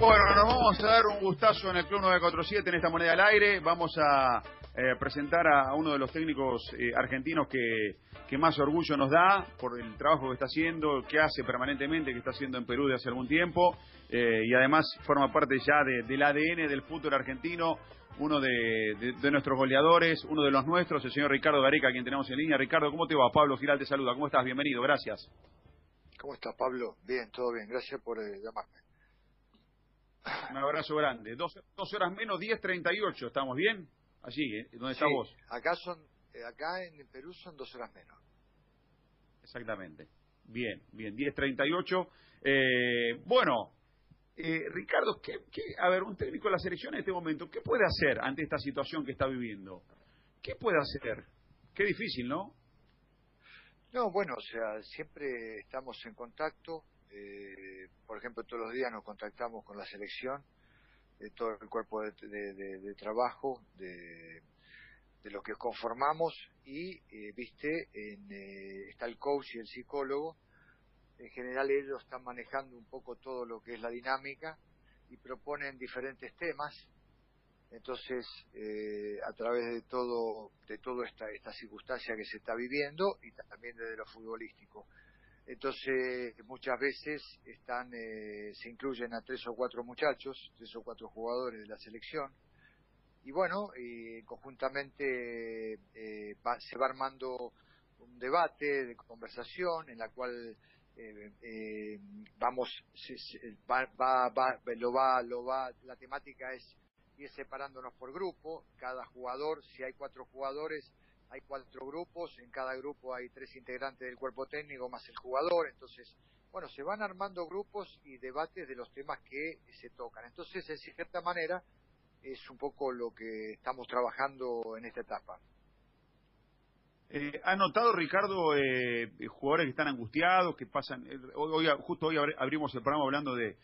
Bueno, nos vamos a dar un gustazo en el Club 947 en esta moneda al aire. Vamos a eh, presentar a uno de los técnicos eh, argentinos que, que más orgullo nos da por el trabajo que está haciendo, que hace permanentemente, que está haciendo en Perú de hace algún tiempo. eh, y además forma parte ya de- del ADN del fútbol argentino, uno de, nuestros goleadores, uno de los nuestros, el señor Ricardo Gareca, quien tenemos en línea. Ricardo, ¿cómo te va? Pablo Giral te saluda. ¿Cómo estás? Bienvenido, gracias. ¿Cómo estás, Pablo? Bien, todo bien. Gracias por llamarme. Un abrazo grande. Dos, dos horas menos, 10.38. ¿Estamos bien? Allí, ¿eh? ¿Dónde estás Sí, vos? Acá son, eh, acá en Perú son dos horas menos. Exactamente. Bien, bien, 10.38. Eh, bueno, eh, Ricardo, ¿qué, qué- a ver, un técnico de la selección en este momento, ¿qué puede hacer ante esta situación que está viviendo? ¿Qué puede hacer? Qué difícil, ¿no? No, bueno, o sea, siempre estamos en contacto. Eh, por ejemplo, todos los días nos contactamos con la selección, de todo el cuerpo de, de- trabajo, de, de lo que conformamos y, eh, viste, en, eh, está el coach y el psicólogo. En general ellos están manejando un poco todo lo que es la dinámica y proponen diferentes temas. Entonces, eh, a través de todo, de toda esta, esta circunstancia que se está viviendo y también desde lo futbolístico. Entonces, muchas veces están, eh, se incluyen a tres o cuatro muchachos, tres o cuatro jugadores de la selección. Y bueno, y conjuntamente eh, va- se va armando un debate de conversación en la cual eh, eh, vamos, se- se- va, va, va- lo va, lo va, la temática es ir separándonos por grupo, cada jugador, si hay cuatro jugadores, hay cuatro grupos, en cada grupo hay tres integrantes del cuerpo técnico más el jugador, entonces, bueno, se van armando grupos y debates de los temas que se tocan. Entonces, en cierta manera, es un poco lo que estamos trabajando en esta etapa. Eh, ¿Ha notado, Ricardo, eh, jugadores que están angustiados, que pasan... eh, hoy, justo hoy abri- abrimos el programa hablando de,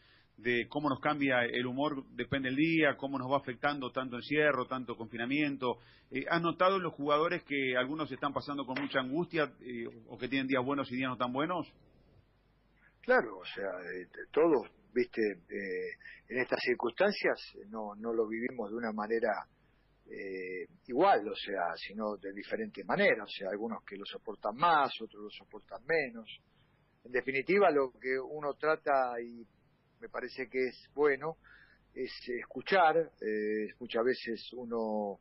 de cómo nos cambia el humor, depende del día, cómo nos va afectando tanto encierro, tanto confinamiento. Eh, ¿Has notado los jugadores que algunos están pasando con mucha angustia eh, o que tienen días buenos y días no tan buenos? Claro, o sea, eh, todos, viste, eh, en estas circunstancias no, no lo vivimos de una manera igual, o sea, sino de diferentes maneras, o sea, algunos que lo soportan más, otros lo soportan menos. En definitiva, lo que uno trata, y me parece que es bueno, es escuchar, eh, muchas veces uno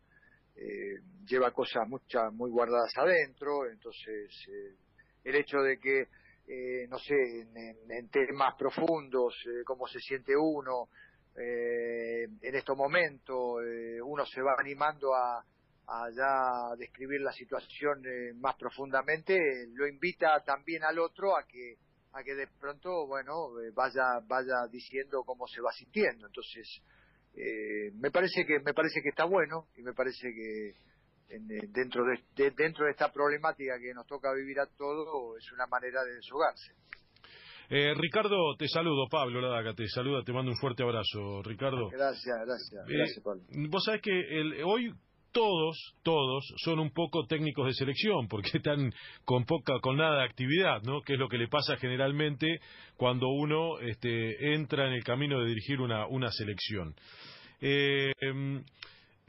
eh, lleva cosas muchas muy guardadas adentro, entonces eh, el hecho de que eh, no sé, en, en- temas profundos, cómo se siente uno, en estos momentos, uno se va animando a, a ya describir la situación más profundamente, lo invita también al otro a que a que de pronto, bueno, eh, vaya vaya diciendo cómo se va sintiendo. Entonces, eh, me parece que me parece que está bueno y me parece que en, eh, dentro de, de- dentro de esta problemática que nos toca vivir a todos es una manera de deshogarse. Eh, Ricardo, te saludo, Pablo Ladaca, te saluda, te mando un fuerte abrazo, Ricardo. Gracias, gracias, Eh, gracias Pablo. Vos sabés que el- hoy todos, todos son un poco técnicos de selección, porque están con poca, con nada de actividad, ¿no? Que es lo que le pasa generalmente cuando uno este, entra en el camino de dirigir una, una selección. Eh, em,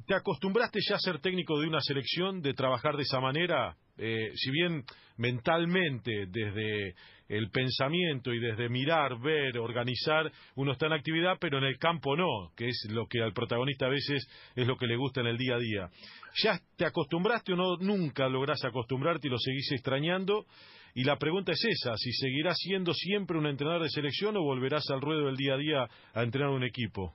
¿Te acostumbraste ya a ser técnico de una selección, de trabajar de esa manera? Eh, si bien mentalmente, desde el pensamiento y desde mirar, ver, organizar, uno está en actividad, pero en el campo no, que es lo que al protagonista a veces es lo que le gusta en el día a día. ¿Ya te acostumbraste o no? Nunca lográs acostumbrarte y lo seguís extrañando. Y la pregunta es esa, si seguirás siendo siempre un entrenador de selección o volverás al ruedo del día a día a entrenar un equipo.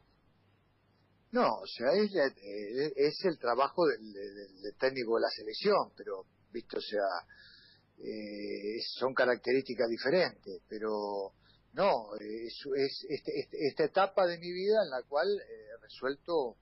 No, o sea, es, eh, es el trabajo del, del- del técnico de la selección, pero, visto, o sea, eh, son características diferentes, pero no, es, es este- este- esta etapa de mi vida en la cual eh, he resuelto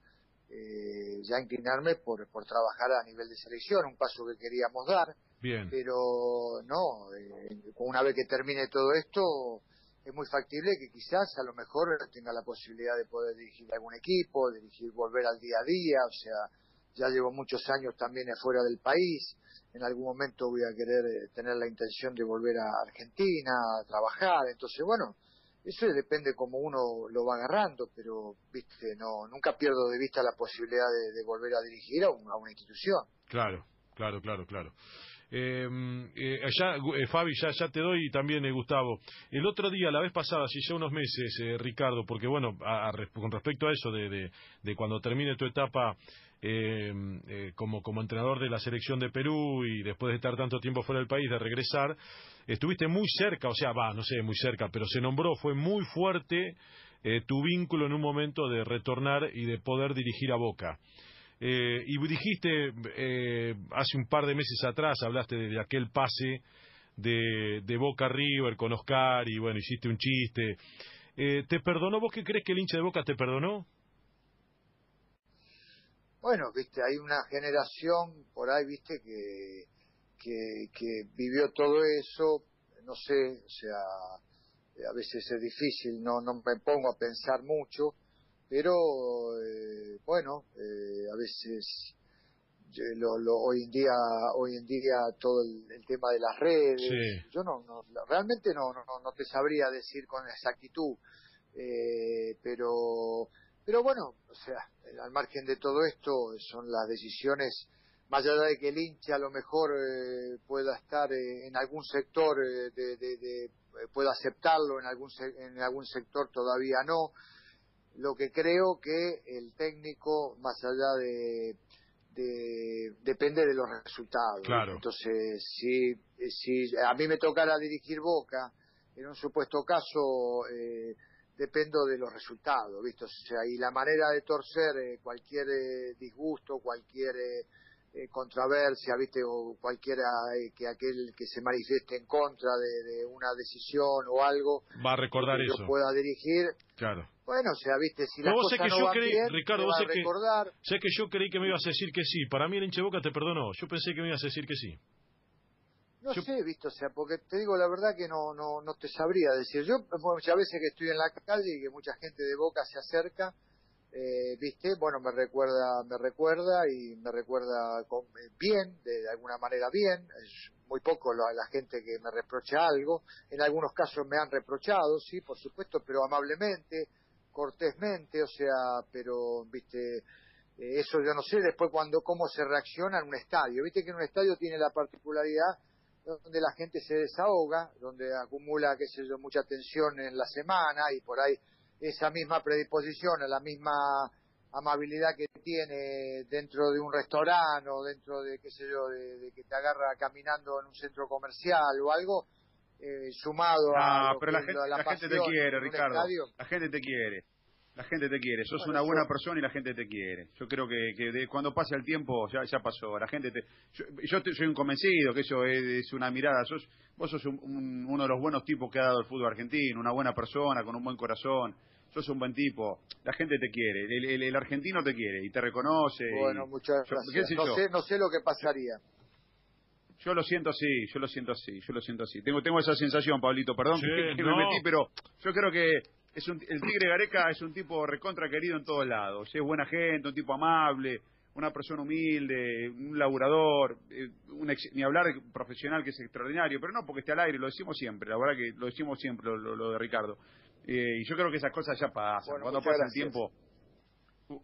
eh, ya inclinarme por, por trabajar a nivel de selección, un paso que queríamos dar, Bien. pero no, eh, una vez que termine todo esto, es muy factible que quizás a lo mejor tenga la posibilidad de poder dirigir algún equipo, dirigir, volver al día a día, o sea, ya llevo muchos años también afuera del país, en algún momento voy a querer eh, tener la intención de volver a Argentina a trabajar, entonces bueno, eso depende como uno lo va agarrando, pero viste, no, nunca pierdo de vista la posibilidad de, volver a dirigir a, una institución. Claro, claro, claro, claro. Em, eh, eh, Fabi, ya, ya te doy y también eh, Gustavo. El otro día, la vez pasada, si ya unos meses, eh, Ricardo, porque bueno, con respecto a eso de, de, cuando termine tu etapa em, como, como entrenador de la selección de Perú y después de estar tanto tiempo fuera del país, de regresar, estuviste muy cerca, o sea, va, no sé, muy cerca, pero se nombró, fue muy fuerte tu vínculo en un momento de retornar y de poder dirigir a Boca. Eh, y dijiste eh, hace un par de meses atrás, hablaste de, aquel pase de, de, Boca River con Oscar y bueno, hiciste un chiste. ¿Te perdonó? ¿Vos qué crees que el hincha de Boca te perdonó? Bueno, viste, hay una generación por ahí, viste, que que, vivió todo eso, no sé, o sea, a veces es difícil, no, no me pongo a pensar mucho, pero eh, bueno, eh, a veces lo, lo, hoy en día hoy en día todo el, tema de las redes yo no, no realmente no, no, no te sabría decir con exactitud eh, pero pero bueno o sea al margen de todo esto son las decisiones más allá de que el hincha a lo mejor eh, pueda estar eh, en algún sector, eh, de, pueda aceptarlo, en algún, en algún sector todavía no. Lo que creo que el técnico, más allá de, depende de los resultados. Entonces, si, si a mí me tocara dirigir Boca, en un supuesto caso, dependo de los resultados, ¿viste? O sea, y la manera de torcer cualquier disgusto, cualquier eh, controversia, ¿viste? O cualquiera eh, que aquel que se manifieste en contra de, una decisión o algo. Va a recordar que eso. Yo pueda dirigir. Claro. Bueno, o sea, ¿viste? Si las cosas no van bien, Ricardo, vos sé que, recordar. sé que yo creí que me ibas a decir que sí. Para mí el hinche boca te perdonó. Yo pensé que me ibas a decir que sí. No sé, visto, o sea, porque te digo la verdad que no no no te sabría decir. Yo muchas veces que estoy en la calle y que mucha gente de Boca se acerca, eh, viste bueno me recuerda me recuerda y me recuerda con, eh, bien de, alguna manera bien. Es muy poco la, gente que me reprocha algo. En algunos casos me han reprochado sí por supuesto pero amablemente cortésmente o sea pero viste eh, eso yo no sé después cuando cómo se reacciona en un estadio. Viste que en un estadio tiene la particularidad donde la gente se desahoga donde acumula qué sé yo mucha tensión en la semana y por ahí esa misma predisposición, la misma amabilidad que tiene dentro de un restaurante o dentro de, qué sé yo, de, que te agarra caminando en un centro comercial o algo, eh, sumado a, ah, pero la, gente, la, gente te quiere, Ricardo. La gente te quiere. La gente te quiere, sos una buena persona y la gente te quiere. Yo creo que, que cuando pase el tiempo ya, ya pasó. La gente te, yo, soy un convencido que eso es, una mirada. Sos, vos sos uno de los buenos tipos que ha dado el fútbol argentino, una buena persona con un buen corazón sos un buen tipo, la gente te quiere, el, argentino te quiere y te reconoce. Bueno, muchas gracias. no, sé, no sé lo que pasaría. Yo lo siento así, yo lo siento así, yo lo siento así. Tengo, tengo esa sensación, Pablito, perdón que, me metí, pero yo creo que es un, el Tigre Gareca es un tipo recontra querido en todos lados. Es buena gente, un tipo amable, una persona humilde, un laburador, eh, un ni hablar profesional que es extraordinario, pero no porque esté al aire, lo decimos siempre, la verdad que lo decimos siempre lo de Ricardo. Eh, y yo creo que esas cosas ya pasan. Cuando pasa el tiempo,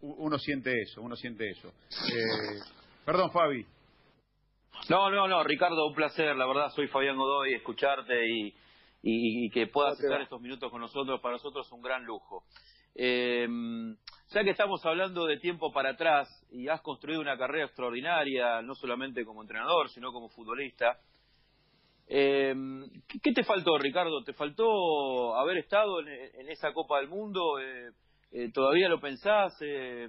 uno siente eso, uno siente eso. Eh, perdón, Fabi. No, no, no, Ricardo, un placer. La verdad, soy Fabián Godoy, escucharte y, y, que puedas estar estos minutos con nosotros, para nosotros es un gran lujo. Eh, ya que estamos hablando de tiempo para atrás y has construido una carrera extraordinaria, no solamente como entrenador, sino como futbolista, eh, ¿qué, te faltó, Ricardo? ¿Te faltó haber estado en, esa Copa del Mundo? Eh, eh, ¿Todavía lo pensás? Eh,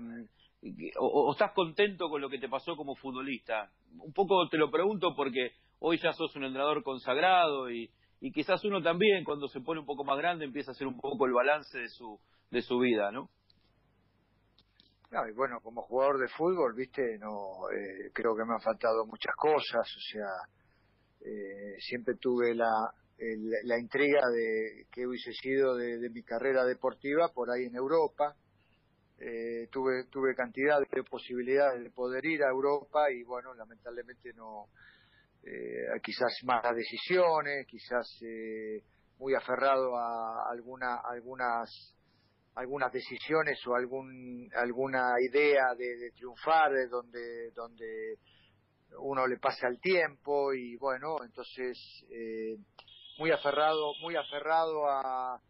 o, estás contento con lo que te pasó como futbolista? Un poco te lo pregunto porque hoy ya sos un entrenador consagrado y, quizás uno también, cuando se pone un poco más grande, empieza a hacer un poco el balance de su, de su vida, ¿no? y bueno, como jugador de fútbol, viste, no creo que me han faltado muchas cosas, o sea, eh, siempre tuve la, la intriga de que hubiese sido de, mi carrera deportiva por ahí en Europa. Eh, tuve, tuve cantidad de posibilidades de poder ir a Europa y bueno, lamentablemente no, eh, quizás más decisiones, quizás muy aferrado a alguna, algunas algunas decisiones o algún alguna idea de, triunfar de donde donde uno le pasa el tiempo y bueno entonces eh, muy aferrado muy aferrado a,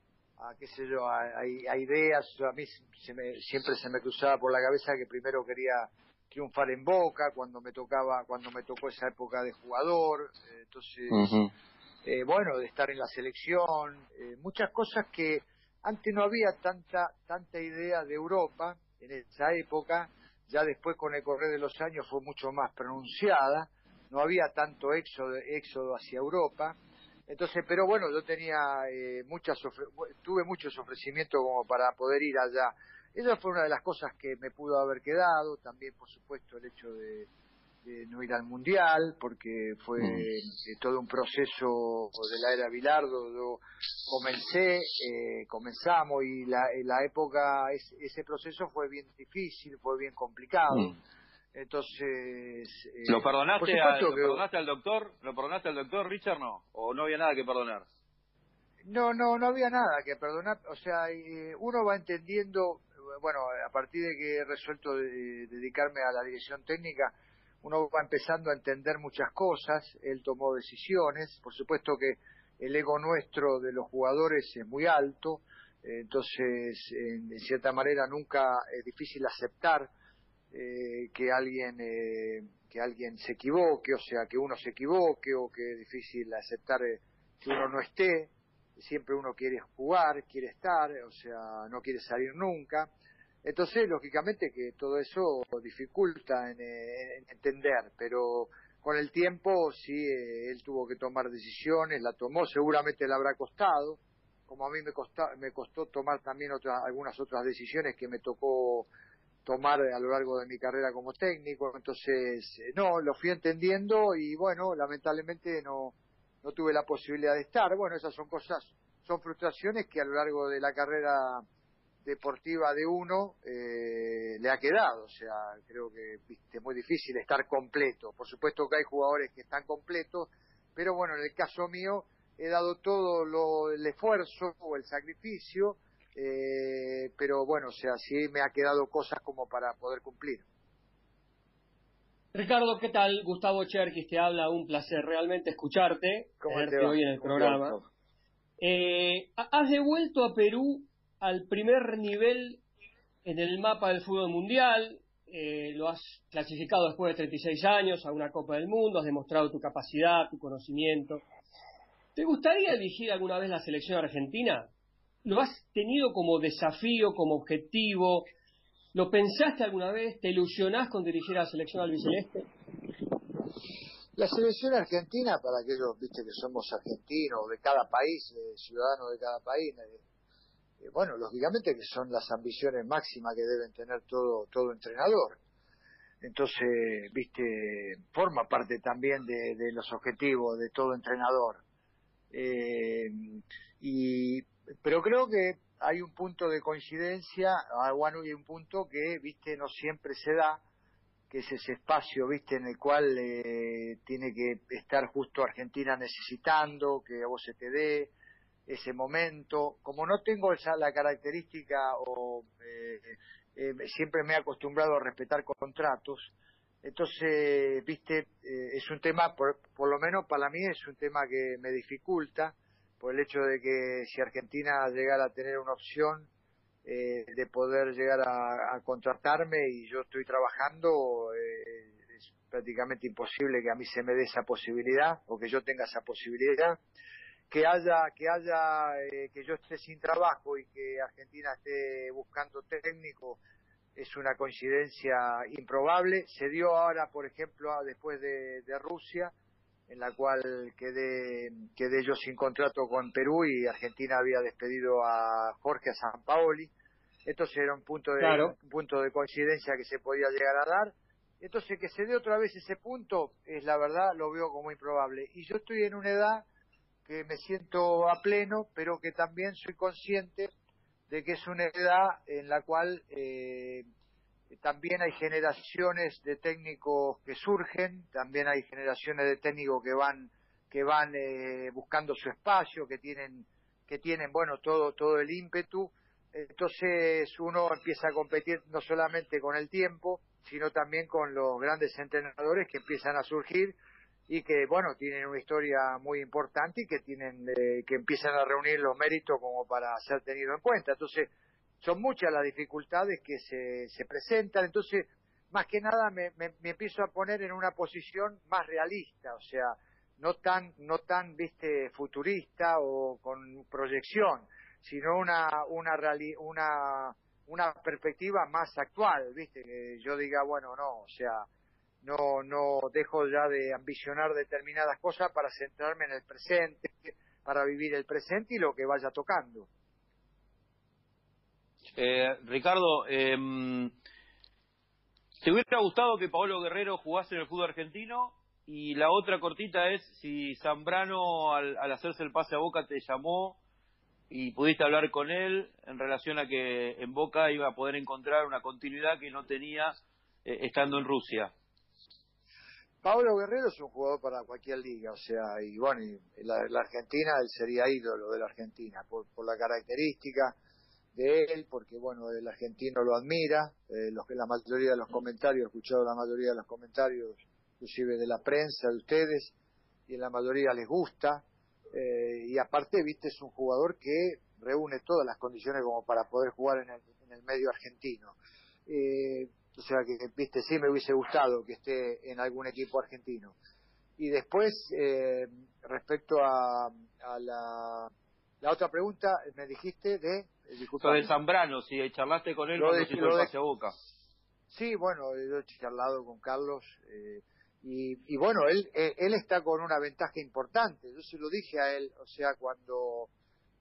a qué sé yo a, ideas. A mí se me, siempre se me cruzaba por la cabeza que primero quería triunfar en Boca cuando me tocaba cuando me tocó esa época de jugador. Entonces eh, bueno de estar en la selección eh, muchas cosas que antes no había tanta, tanta idea de Europa en esa época, ya después con el correr de los años fue mucho más pronunciada, no había tanto éxodo, éxodo hacia Europa, entonces, pero bueno, yo tenía eh, muchas, tuve muchos ofrecimientos como para poder ir allá. Esa fue una de las cosas que me pudo haber quedado, también por supuesto el hecho de, de no ir al mundial porque fue mm. eh, todo un proceso de la era Bilardo yo comencé eh, comenzamos y la, la época ese proceso fue bien difícil fue bien complicado. Mm. entonces eh, lo perdonaste al doctor lo perdonaste al doctor Richard no o no había nada que perdonar no no no había nada que perdonar. O sea uno va entendiendo bueno a partir de que he resuelto dedicarme a la dirección técnica uno va empezando a entender muchas cosas, él tomó decisiones, por supuesto que el ego nuestro de los jugadores es muy alto, entonces en, cierta manera nunca es difícil aceptar eh, que alguien eh, que alguien se equivoque, o sea que uno se equivoque o que es difícil aceptar eh, que uno no esté, siempre uno quiere jugar, quiere estar, o sea no quiere salir nunca entonces, lógicamente que todo eso dificulta en, entender, pero con el tiempo sí, eh, él tuvo que tomar decisiones, la tomó, seguramente le habrá costado, como a mí me, me costó tomar también otras, algunas otras decisiones que me tocó tomar a lo largo de mi carrera como técnico, entonces, eh, no, lo fui entendiendo y bueno, lamentablemente no, no tuve la posibilidad de estar. Bueno, esas son cosas, son frustraciones que a lo largo de la carrera deportiva de uno eh, le ha quedado. O sea, creo que es muy difícil estar completo. Por supuesto que hay jugadores que están completos, pero bueno, en el caso mío he dado todo lo, el esfuerzo o el sacrificio, eh, pero bueno, o sea, sí me ha quedado cosas como para poder cumplir. Ricardo, ¿qué tal? Gustavo Cherkis te habla, un placer realmente escucharte, tenerte hoy en el programa. Eh, has devuelto a Perú al primer nivel en el mapa del fútbol mundial, eh, lo has clasificado después de 36 años a una Copa del Mundo, has demostrado tu capacidad, tu conocimiento. ¿Te gustaría dirigir alguna vez la selección argentina? ¿Lo has tenido como desafío, como objetivo? ¿Lo pensaste alguna vez? ¿Te ilusionás con dirigir a la selección albiceleste? La selección argentina, para aquellos viste que somos argentinos, de cada país, eh, ciudadanos de cada país, eh, eh, bueno, lógicamente que son las ambiciones máximas que deben tener todo, todo entrenador. Entonces, viste, forma parte también de, los objetivos de todo entrenador. Eh, y, pero creo que hay un punto de coincidencia, ah, bueno, y un punto que, viste, no siempre se da, que es ese espacio, viste, en el cual eh, tiene que estar justo Argentina necesitando, que a vos se te dé, ese momento. Como no tengo esa la característica o eh, eh, siempre me he acostumbrado a respetar contratos, entonces, viste, eh, es un tema, por, por lo menos para mí es un tema que me dificulta por el hecho de que si Argentina llegara a tener una opción de poder llegar a, a, contratarme y yo estoy trabajando, es prácticamente imposible que a mí se me dé esa posibilidad o que yo tenga esa posibilidad que haya que haya eh, que yo esté sin trabajo y que Argentina esté buscando técnico es una coincidencia improbable. Se dio ahora por ejemplo después de, Rusia en la cual quedé quedé yo sin contrato con Perú y Argentina había despedido a Jorge a San Paoli. Entonces era un punto de un punto de coincidencia que se podía llegar a dar. Entonces que se dé otra vez ese punto es la verdad lo veo como improbable. Y yo estoy en una edad que me siento a pleno, pero que también soy consciente de que es una edad en la cual eh, también hay generaciones de técnicos que surgen, también hay generaciones de técnicos que van que van eh, buscando su espacio, que tienen que tienen, bueno, todo, todo el ímpetu. Entonces uno empieza a competir no solamente con el tiempo, sino también con los grandes entrenadores que empiezan a surgir y que, bueno, tienen una historia muy importante y que tienen, eh, que empiezan a reunir los méritos como para ser tenido en cuenta. Entonces, son muchas las dificultades que se, se presentan. Entonces, más que nada me, me, empiezo a poner en una posición más realista, o sea, no tan, no tan, viste, futurista o con proyección, sino una, una, una, una perspectiva más actual, viste, que yo diga, bueno, no, o sea, no, no dejo ya de ambicionar determinadas cosas para centrarme en el presente, para vivir el presente y lo que vaya tocando. Eh, Ricardo, eh, ¿te hubiera gustado que Paolo Guerrero jugase en el fútbol argentino y la otra cortita es si Zambrano al, hacerse el pase a Boca te llamó y pudiste hablar con él en relación a que en Boca iba a poder encontrar una continuidad que no tenía eh, estando en Rusia. Pablo Guerrero es un jugador para cualquier liga, o sea, y bueno, la, Argentina, él sería ídolo de la Argentina, por, por la característica de él, porque bueno, el argentino lo admira, eh, los que la mayoría de los comentarios, he escuchado la mayoría de los comentarios inclusive de la prensa, de ustedes, y en la mayoría les gusta. Eh, y aparte, viste, es un jugador que reúne todas las condiciones como para poder jugar en el, en el medio argentino. Eh, o sea que, viste, sí me hubiese gustado que esté en algún equipo argentino. Y después, eh, respecto a, a la, la, otra pregunta, me dijiste de... Lo de Zambrano, si charlaste con él lo de, se Boca. Sí, bueno, yo he charlado con Carlos. Eh, y, bueno, él, eh, él está con una ventaja importante. Yo se lo dije a él, o sea, cuando,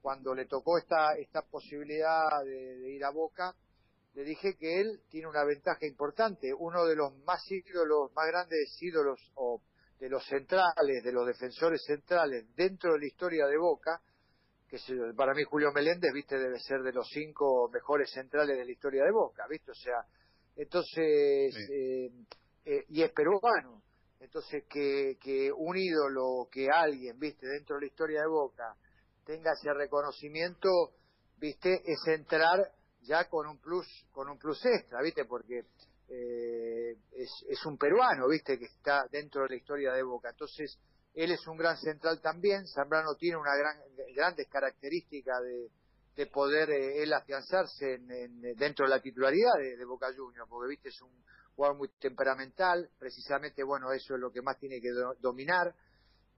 cuando le tocó esta, esta posibilidad de, ir a Boca, le dije que él tiene una ventaja importante. Uno de los más ídolos, más grandes ídolos o de los centrales, de los defensores centrales dentro de la historia de Boca, que para mí Julio Meléndez, viste, debe ser de los cinco mejores centrales de la historia de Boca, viste, o sea, entonces, eh, eh, y es peruano, entonces, que, que un ídolo, que alguien, viste, dentro de la historia de Boca, tenga ese reconocimiento, viste, es entrar ya con un plus, con un plus extra, viste, porque eh, es, es un peruano, viste, que está dentro de la historia de Boca. Entonces, él es un gran central también, Zambrano tiene una gran, grandes características de, de poder eh, él afianzarse en, dentro de la titularidad de, de Boca Juniors, porque viste, es un jugador muy temperamental, precisamente, bueno, eso es lo que más tiene que dominar,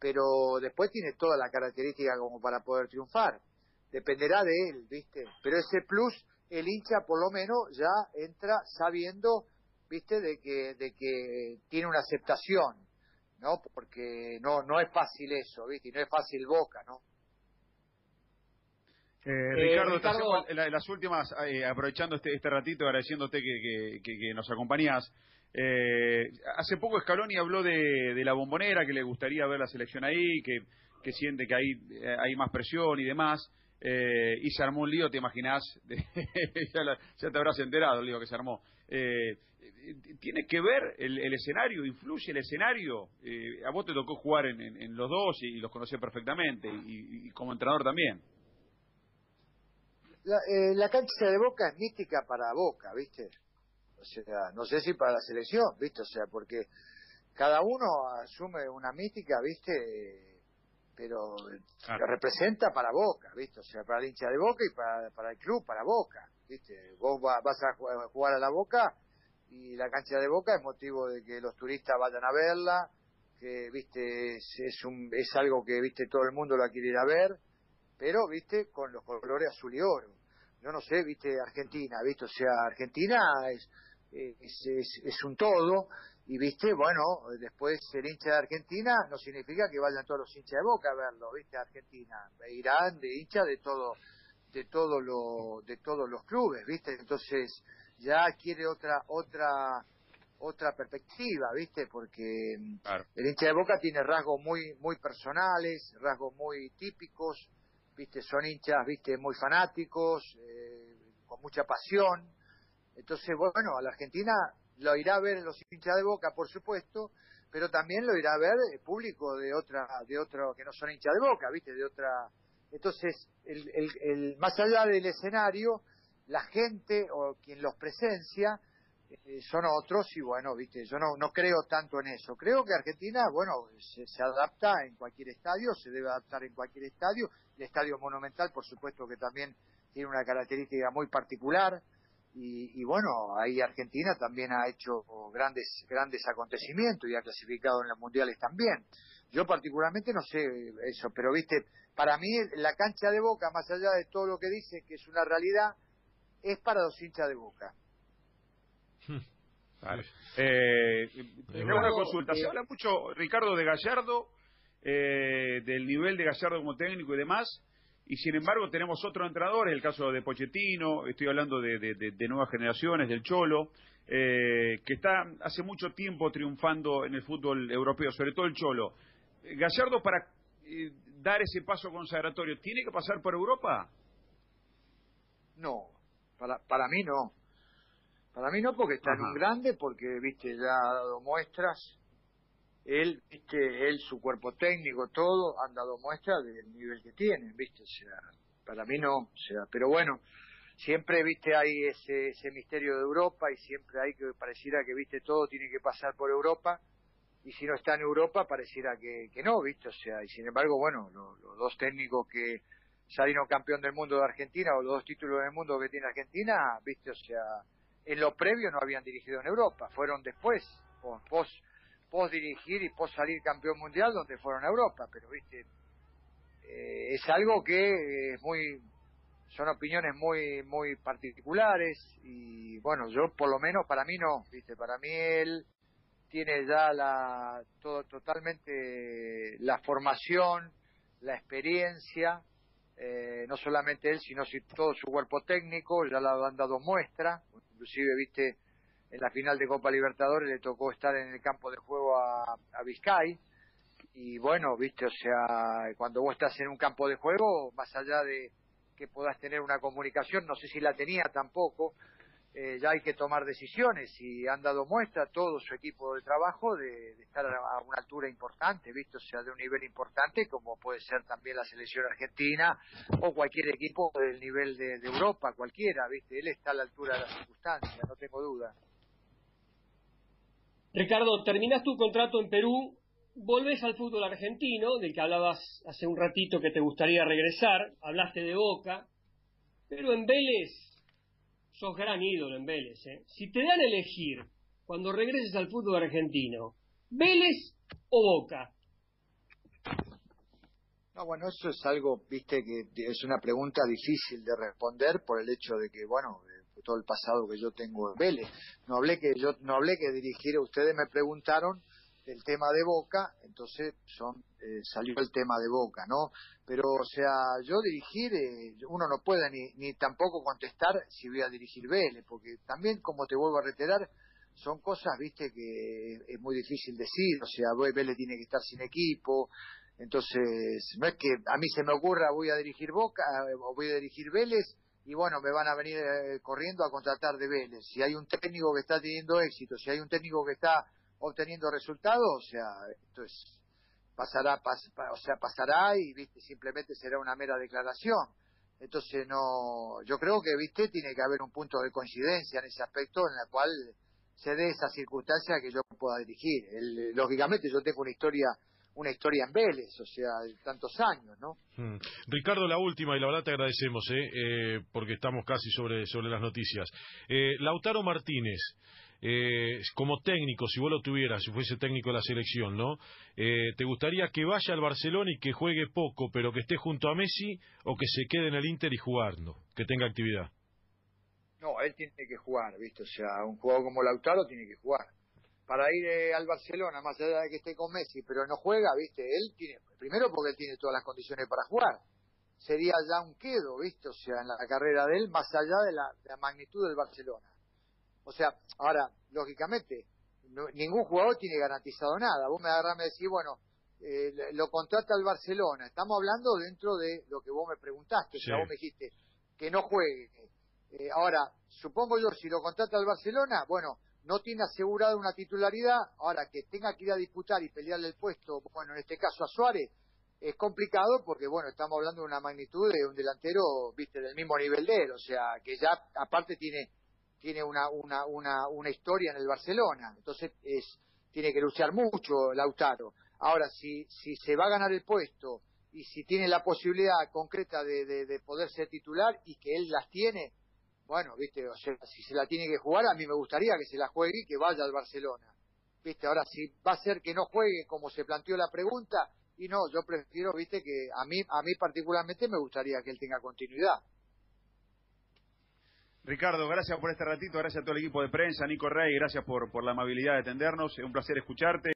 pero después tiene toda la característica como para poder triunfar. Dependerá de él, ¿viste? Pero ese plus, el hincha por lo menos ya entra sabiendo, ¿viste? De que, de que tiene una aceptación, ¿no? Porque no, no es fácil eso, ¿viste? Y no es fácil Boca, ¿no? Eh, eh, Ricardo, las últimas, eh, aprovechando este, este ratito, agradeciéndote que, que, nos acompañás. hace poco Scaloni habló de, la bombonera, que le gustaría ver la selección ahí, que, que siente que hay, hay más presión y demás. Y se armó un lío, te imaginás, ya, te habrás enterado el lío que se armó. ¿Tiene que ver el, escenario? ¿Influye el escenario? a vos te tocó jugar en, los dos y, los conocés perfectamente, y como entrenador también. La, eh, la cancha de Boca es mística para Boca, ¿viste? O sea, no sé si para la selección, ¿viste? O sea, porque cada uno asume una mística, ¿viste? Pero representa para Boca, ¿viste? O sea, para el hincha de Boca y para, para el club, para Boca, ¿viste? Vos vas a jugar a la Boca y la cancha de Boca es motivo de que los turistas vayan a verla, que, ¿viste? Es, es, un, es algo que, ¿viste? Todo el mundo la quiere ir a ver pero, viste, con los colores azul y oro. Yo no sé, viste, Argentina, viste, o sea, Argentina es, es, es, un todo, y viste, bueno, después ser hincha de Argentina no significa que vayan todos los hinchas de Boca a verlo, viste, Argentina, irán de hincha de todo, de todo lo, de todos los clubes, viste, entonces ya quiere otra, otra, otra perspectiva, ¿viste? Porque el hincha de Boca tiene rasgos muy muy personales, rasgos muy típicos, viste, son hinchas, viste, muy fanáticos, eh, con mucha pasión. Entonces, bueno, a la Argentina lo irá a ver los hinchas de Boca, por supuesto, pero también lo irá a ver el público de otra, de otro, que no son hinchas de Boca, viste, de otra, Entonces, el, más allá del escenario, la gente o quien los presencia eh, son otros y bueno, viste, yo no, no creo tanto en eso. Creo que Argentina, bueno, se, adapta en cualquier estadio, se debe adaptar en cualquier estadio. El estadio monumental, por supuesto que también tiene una característica muy particular. Y, y, bueno, ahí Argentina también ha hecho grandes grandes acontecimientos y ha clasificado en los mundiales también. Yo particularmente no sé eso, pero viste, para mí la cancha de Boca, más allá de todo lo que dice que es una realidad, es para los hinchas de Boca. Vale. Eh, una consulta. Se habla mucho, Ricardo, de Gallardo, eh, del nivel de Gallardo como técnico y demás, y sin embargo tenemos otros entrenadores, el caso de Pochettino, estoy hablando de, de, nuevas generaciones, del Cholo, eh, que está hace mucho tiempo triunfando en el fútbol europeo, sobre todo el Cholo. Gallardo, para eh, dar ese paso consagratorio, ¿tiene que pasar por Europa? No, para, para mí no. Para mí no, porque está en un grande, porque, viste, ya ha dado muestras. Él, viste, él, su cuerpo técnico, todo, han dado muestras del nivel que tienen, viste, o sea, para mí no, o sea, pero bueno, siempre, viste, hay ese, ese misterio de Europa y siempre hay que pareciera que, viste, todo tiene que pasar por Europa y si no está en Europa pareciera que, que no, viste, o sea, y sin embargo, bueno, los dos técnicos que salieron campeón del mundo de Argentina o los dos títulos del mundo que tiene Argentina, viste, o sea, en lo previo no habían dirigido en Europa, fueron después, post, post dirigir y post salir campeón mundial donde fueron a Europa, pero viste, eh, es algo que es muy, son opiniones muy, muy particulares y bueno, yo por lo menos para mí no, viste, para mí él tiene ya la, todo, totalmente la formación, la experiencia, eh, no solamente él, sino todo su cuerpo técnico, ya lo han dado muestra, inclusive, viste, en la final de Copa Libertadores le tocó estar en el campo de juego a, a Vizcay, y bueno, viste, o sea, cuando vos estás en un campo de juego, más allá de que puedas tener una comunicación, no sé si la tenía tampoco, eh, ya hay que tomar decisiones y han dado muestra todo su equipo de trabajo de, estar a una altura importante, visto sea de un nivel importante como puede ser también la selección argentina o cualquier equipo del nivel de, Europa, cualquiera, viste, él está a la altura de las circunstancias, no tengo duda. Ricardo, terminas tu contrato en Perú, volvés al fútbol argentino, del que hablabas hace un ratito que te gustaría regresar, hablaste de Boca, pero en Vélez sos gran ídolo en Vélez. ¿eh? Si te dan a elegir cuando regreses al fútbol argentino, ¿Vélez o Boca? No, bueno, eso es algo, viste, que es una pregunta difícil de responder por el hecho de que, bueno, todo el pasado que yo tengo en Vélez. No hablé que yo no hablé que dirigir, ustedes me preguntaron el tema de Boca, entonces son eh, salió el tema de Boca, ¿no? Pero, o sea, yo dirigir, eh, uno no puede ni, ni tampoco contestar si voy a dirigir Vélez, porque también, como te vuelvo a reiterar, son cosas, viste, que es muy difícil decir, o sea, Vélez tiene que estar sin equipo, entonces, no es que a mí se me ocurra voy a dirigir Boca eh, o voy a dirigir Vélez y bueno, me van a venir corriendo a contratar de Vélez. Si hay un técnico que está teniendo éxito, si hay un técnico que está obteniendo resultados, o sea, esto pasará, o sea, pasará y viste simplemente será una mera declaración. Entonces no, yo creo que viste tiene que haber un punto de coincidencia en ese aspecto en la cual se dé esa circunstancia que yo pueda dirigir. lógicamente yo tengo una historia una historia en Vélez, o sea, de tantos años, ¿no? Hmm. Ricardo, la última, y la verdad te agradecemos, ¿eh? eh porque estamos casi sobre, sobre las noticias. Eh, Lautaro Martínez, eh, como técnico, si vos lo tuvieras, si fuese técnico de la selección, ¿no? Eh, ¿Te gustaría que vaya al Barcelona y que juegue poco, pero que esté junto a Messi, o que se quede en el Inter y jugando, que tenga actividad? No, él tiene que jugar, ¿viste? O sea, un jugador como Lautaro tiene que jugar. Para ir eh, al Barcelona, más allá de que esté con Messi, pero no juega, ¿viste? Él tiene, primero porque él tiene todas las condiciones para jugar. Sería ya un quedo, ¿viste? O sea, en la carrera de él, más allá de la magnitud del Barcelona. O sea, ahora, lógicamente, ningún jugador tiene garantizado nada. Vos me agarrás y me decís, bueno, eh, lo contrata el Barcelona. Estamos hablando dentro de lo que vos me preguntaste. O sea, vos me dijiste que no juegue. Eh, ahora, supongo yo, si lo contrata el Barcelona, bueno, no tiene asegurada una titularidad. Ahora, que tenga que ir a disputar y pelearle el puesto, bueno, en este caso a Suárez, es complicado porque, bueno, estamos hablando de una magnitud de un delantero, viste, del mismo nivel de él, o sea, que ya aparte tiene tiene una, una, una, una historia en el Barcelona, entonces es tiene que luchar mucho Lautaro. Ahora, si, si se va a ganar el puesto y si tiene la posibilidad concreta de, de, poder ser titular y que él las tiene, bueno, viste, o sea, si se la tiene que jugar, a mí me gustaría que se la juegue y que vaya al Barcelona. Viste, ahora si va a ser que no juegue como se planteó la pregunta, y no, yo prefiero, viste, que a mí, a mí particularmente me gustaría que él tenga continuidad. Ricardo, gracias por este ratito, gracias a todo el equipo de prensa, Nico Rey, gracias por, por la amabilidad de atendernos, es un placer escucharte.